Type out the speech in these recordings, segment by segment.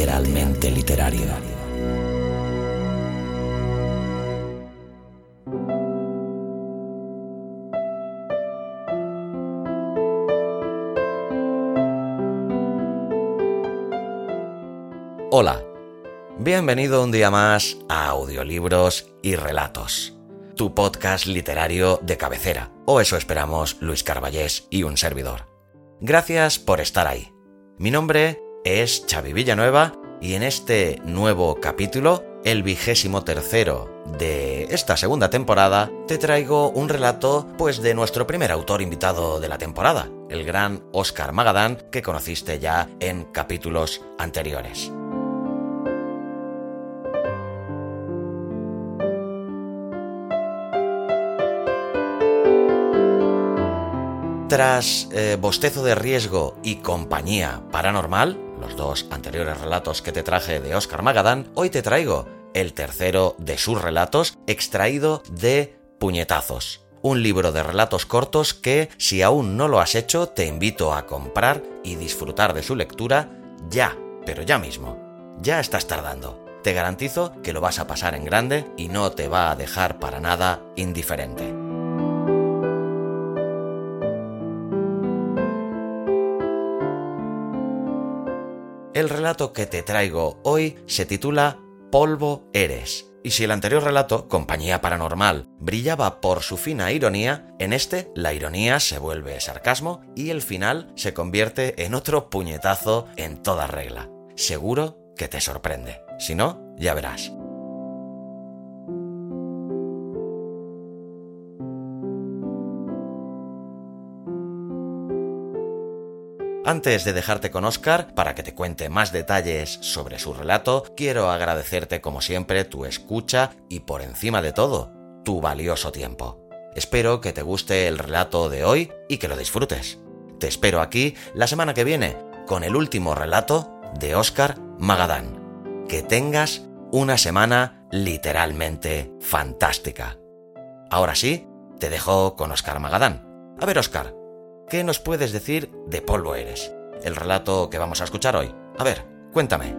Literalmente literario. Hola, bienvenido un día más a Audiolibros y Relatos, tu podcast literario de cabecera, o eso esperamos Luis Carballés y un servidor. Gracias por estar ahí. Mi nombre es Xavi Villanueva y en este nuevo capítulo, el vigésimo tercero de esta segunda temporada, te traigo un relato pues de nuestro primer autor invitado de la temporada, el gran Oscar Magadán que conociste ya en capítulos anteriores. Tras eh, Bostezo de Riesgo y Compañía Paranormal, los dos anteriores relatos que te traje de Oscar Magadán, hoy te traigo el tercero de sus relatos extraído de Puñetazos, un libro de relatos cortos que, si aún no lo has hecho, te invito a comprar y disfrutar de su lectura ya, pero ya mismo. Ya estás tardando. Te garantizo que lo vas a pasar en grande y no te va a dejar para nada indiferente. El relato que te traigo hoy se titula Polvo eres. Y si el anterior relato, Compañía Paranormal, brillaba por su fina ironía, en este la ironía se vuelve sarcasmo y el final se convierte en otro puñetazo en toda regla. Seguro que te sorprende. Si no, ya verás. Antes de dejarte con Oscar, para que te cuente más detalles sobre su relato, quiero agradecerte como siempre tu escucha y por encima de todo, tu valioso tiempo. Espero que te guste el relato de hoy y que lo disfrutes. Te espero aquí la semana que viene con el último relato de Oscar Magadán. Que tengas una semana literalmente fantástica. Ahora sí, te dejo con Oscar Magadán. A ver, Oscar, ¿qué nos puedes decir de Polvo Eres? El relato que vamos a escuchar hoy. A ver, cuéntame.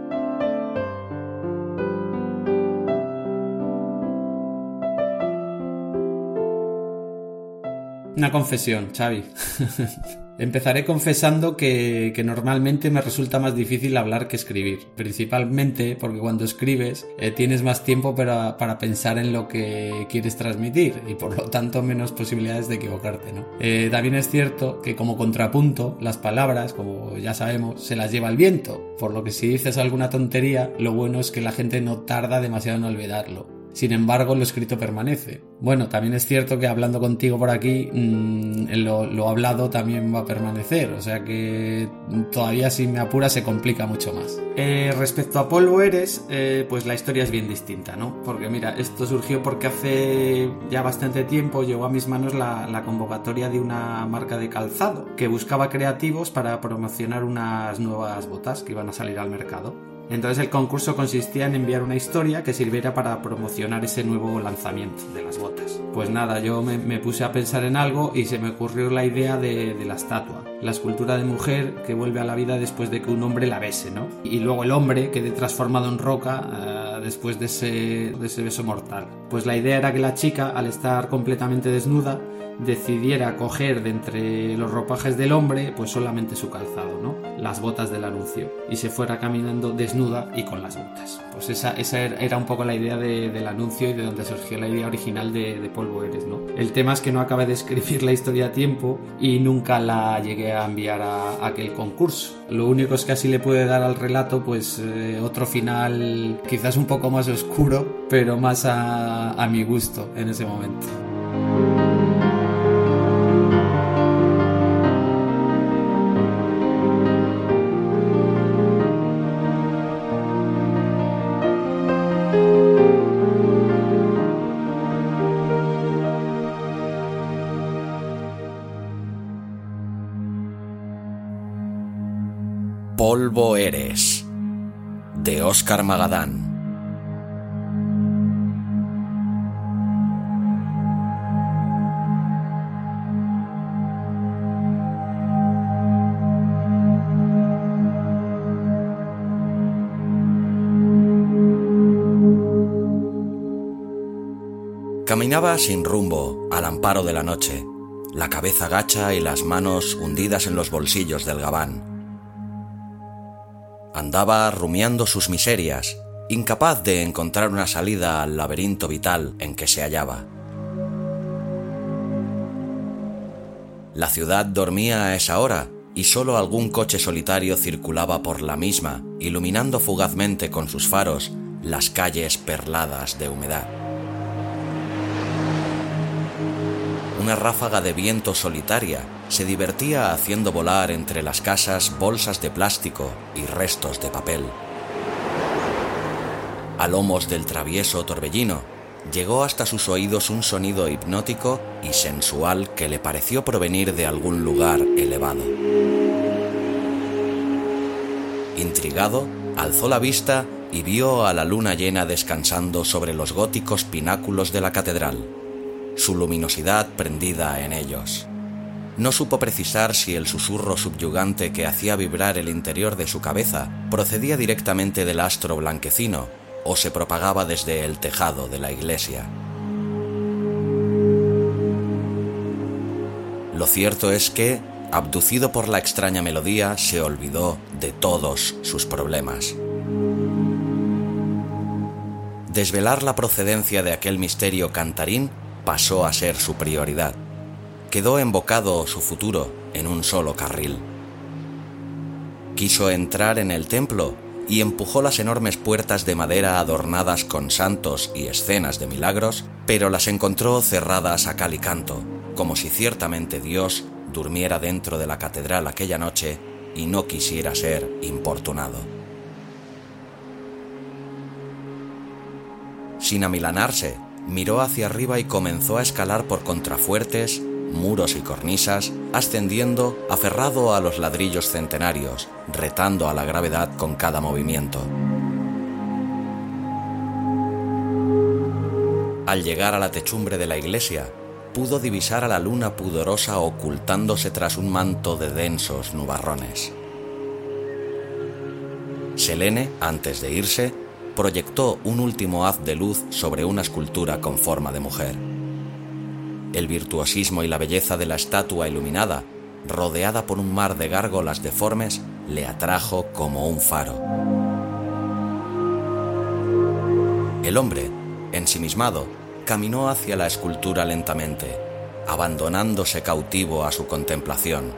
Una confesión, Xavi. Empezaré confesando que, normalmente me resulta más difícil hablar que escribir, principalmente porque cuando escribes eh, tienes más tiempo para, para, pensar en lo que quieres transmitir y por lo tanto menos posibilidades de equivocarte. ¿no? Eh, también es cierto que como contrapunto las palabras, como ya sabemos, se las lleva el viento, por lo que si dices alguna tontería, lo bueno es que la gente no tarda demasiado en olvidarlo. Sin embargo, lo escrito permanece. Bueno, también es cierto que hablando contigo por aquí, mmm, lo, hablado también va a permanecer, o sea que todavía si me apura se complica mucho más. Eh, respecto a Polvo Eres, eh, pues la historia es bien distinta, ¿no? Porque mira, esto surgió porque hace ya bastante tiempo llegó a mis manos la convocatoria de una marca de calzado que buscaba creativos para promocionar unas nuevas botas que iban a salir al mercado. Entonces el concurso consistía en enviar una historia que sirviera para promocionar ese nuevo lanzamiento de las botas. Pues nada, yo me, puse a pensar en algo y se me ocurrió la idea de, la estatua, la escultura de mujer que vuelve a la vida después de que un hombre la bese, ¿no? Y luego el hombre quede transformado en roca uh, después de ese, de ese beso mortal. Pues la idea era que la chica, al estar completamente desnuda, decidiera coger de entre los ropajes del hombre pues solamente su calzado, ¿no? Las botas del anuncio y se fuera caminando desnuda y con las botas. Pues esa, esa era un poco la idea del anuncio y de donde surgió la idea original de, Polvo Eres, ¿no? El tema es que no acabé de escribir la historia a tiempo y nunca la llegué a enviar a, aquel concurso. Lo único es que así le puede dar al relato pues eh, otro final quizás un poco más oscuro, pero más a, a mi gusto en ese momento. Polvo eres, de Oscar Magadán. Caminaba sin rumbo, al amparo de la noche, la cabeza gacha y las manos hundidas en los bolsillos del gabán. Andaba rumiando sus miserias, incapaz de encontrar una salida al laberinto vital en que se hallaba. La ciudad dormía a esa hora y solo algún coche solitario circulaba por la misma, iluminando fugazmente con sus faros las calles perladas de humedad. Una ráfaga de viento solitaria se divertía haciendo volar entre las casas bolsas de plástico y restos de papel. A lomos del travieso torbellino llegó hasta sus oídos un sonido hipnótico y sensual que le pareció provenir de algún lugar elevado. Intrigado, alzó la vista y vio a la luna llena descansando sobre los góticos pináculos de la catedral su luminosidad prendida en ellos. No supo precisar si el susurro subyugante que hacía vibrar el interior de su cabeza procedía directamente del astro blanquecino o se propagaba desde el tejado de la iglesia. Lo cierto es que, abducido por la extraña melodía, se olvidó de todos sus problemas. Desvelar la procedencia de aquel misterio cantarín pasó a ser su prioridad. Quedó embocado su futuro en un solo carril. Quiso entrar en el templo y empujó las enormes puertas de madera adornadas con santos y escenas de milagros, pero las encontró cerradas a cal y canto, como si ciertamente Dios durmiera dentro de la catedral aquella noche y no quisiera ser importunado. Sin amilanarse, miró hacia arriba y comenzó a escalar por contrafuertes, muros y cornisas, ascendiendo aferrado a los ladrillos centenarios, retando a la gravedad con cada movimiento. Al llegar a la techumbre de la iglesia, pudo divisar a la luna pudorosa ocultándose tras un manto de densos nubarrones. Selene, antes de irse, proyectó un último haz de luz sobre una escultura con forma de mujer. El virtuosismo y la belleza de la estatua iluminada, rodeada por un mar de gárgolas deformes, le atrajo como un faro. El hombre, ensimismado, caminó hacia la escultura lentamente, abandonándose cautivo a su contemplación.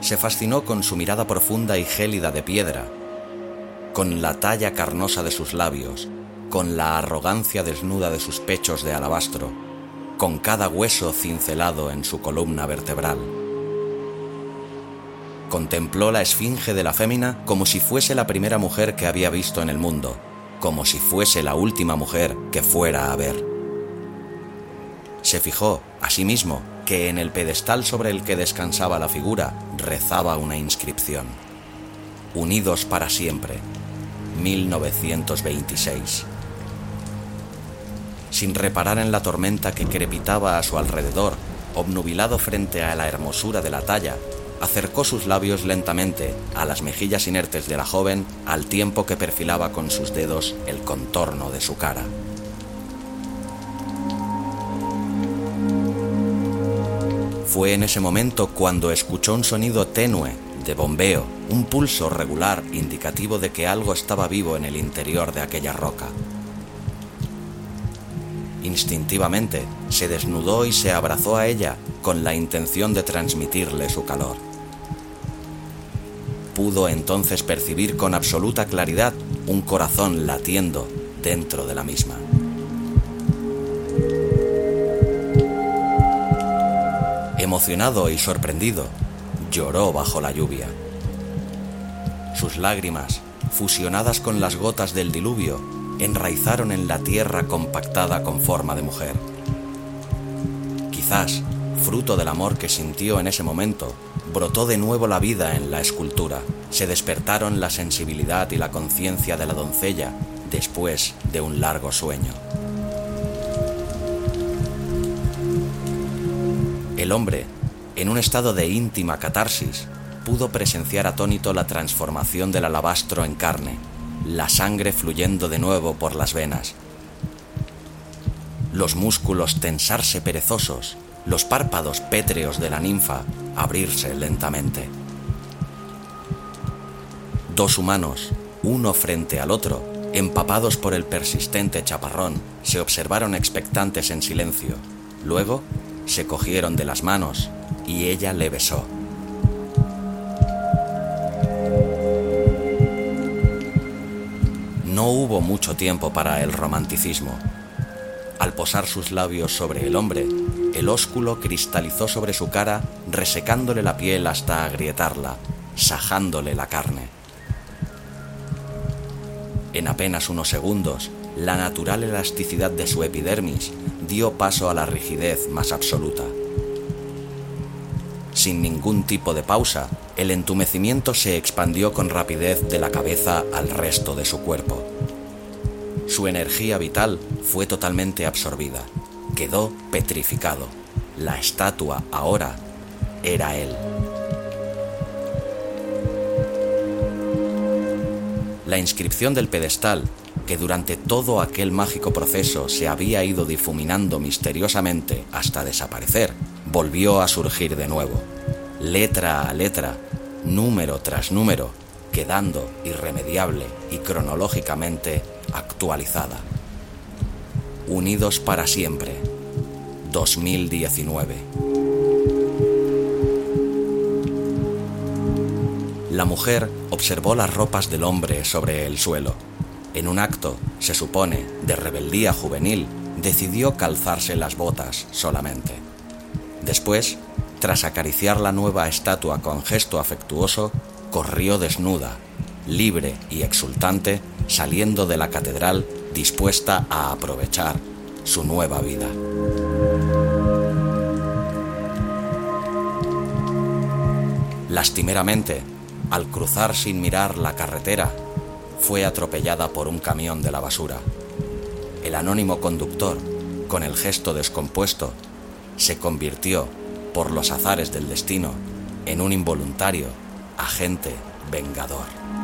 Se fascinó con su mirada profunda y gélida de piedra, con la talla carnosa de sus labios, con la arrogancia desnuda de sus pechos de alabastro, con cada hueso cincelado en su columna vertebral. Contempló la esfinge de la fémina como si fuese la primera mujer que había visto en el mundo, como si fuese la última mujer que fuera a ver. Se fijó, asimismo, que en el pedestal sobre el que descansaba la figura rezaba una inscripción. Unidos para siempre, 1926. Sin reparar en la tormenta que crepitaba a su alrededor, obnubilado frente a la hermosura de la talla, acercó sus labios lentamente a las mejillas inertes de la joven al tiempo que perfilaba con sus dedos el contorno de su cara. Fue en ese momento cuando escuchó un sonido tenue de bombeo, un pulso regular indicativo de que algo estaba vivo en el interior de aquella roca. Instintivamente se desnudó y se abrazó a ella con la intención de transmitirle su calor. Pudo entonces percibir con absoluta claridad un corazón latiendo dentro de la misma. Emocionado y sorprendido, lloró bajo la lluvia. Sus lágrimas, fusionadas con las gotas del diluvio, enraizaron en la tierra compactada con forma de mujer. Quizás, fruto del amor que sintió en ese momento, brotó de nuevo la vida en la escultura, se despertaron la sensibilidad y la conciencia de la doncella después de un largo sueño. El hombre, en un estado de íntima catarsis, pudo presenciar atónito la transformación del alabastro en carne, la sangre fluyendo de nuevo por las venas, los músculos tensarse perezosos, los párpados pétreos de la ninfa abrirse lentamente. Dos humanos, uno frente al otro, empapados por el persistente chaparrón, se observaron expectantes en silencio. Luego se cogieron de las manos y ella le besó. No hubo mucho tiempo para el romanticismo. Al posar sus labios sobre el hombre, el ósculo cristalizó sobre su cara, resecándole la piel hasta agrietarla, sajándole la carne. En apenas unos segundos, la natural elasticidad de su epidermis dio paso a la rigidez más absoluta. Sin ningún tipo de pausa, el entumecimiento se expandió con rapidez de la cabeza al resto de su cuerpo. Su energía vital fue totalmente absorbida. Quedó petrificado. La estatua ahora era él. La inscripción del pedestal que durante todo aquel mágico proceso se había ido difuminando misteriosamente hasta desaparecer, volvió a surgir de nuevo, letra a letra, número tras número, quedando irremediable y cronológicamente actualizada. Unidos para siempre, 2019. La mujer observó las ropas del hombre sobre el suelo en un acto, se supone, de rebeldía juvenil, decidió calzarse las botas solamente. Después, tras acariciar la nueva estatua con gesto afectuoso, corrió desnuda, libre y exultante, saliendo de la catedral dispuesta a aprovechar su nueva vida. Lastimeramente, al cruzar sin mirar la carretera fue atropellada por un camión de la basura. El anónimo conductor, con el gesto descompuesto, se convirtió, por los azares del destino, en un involuntario agente vengador.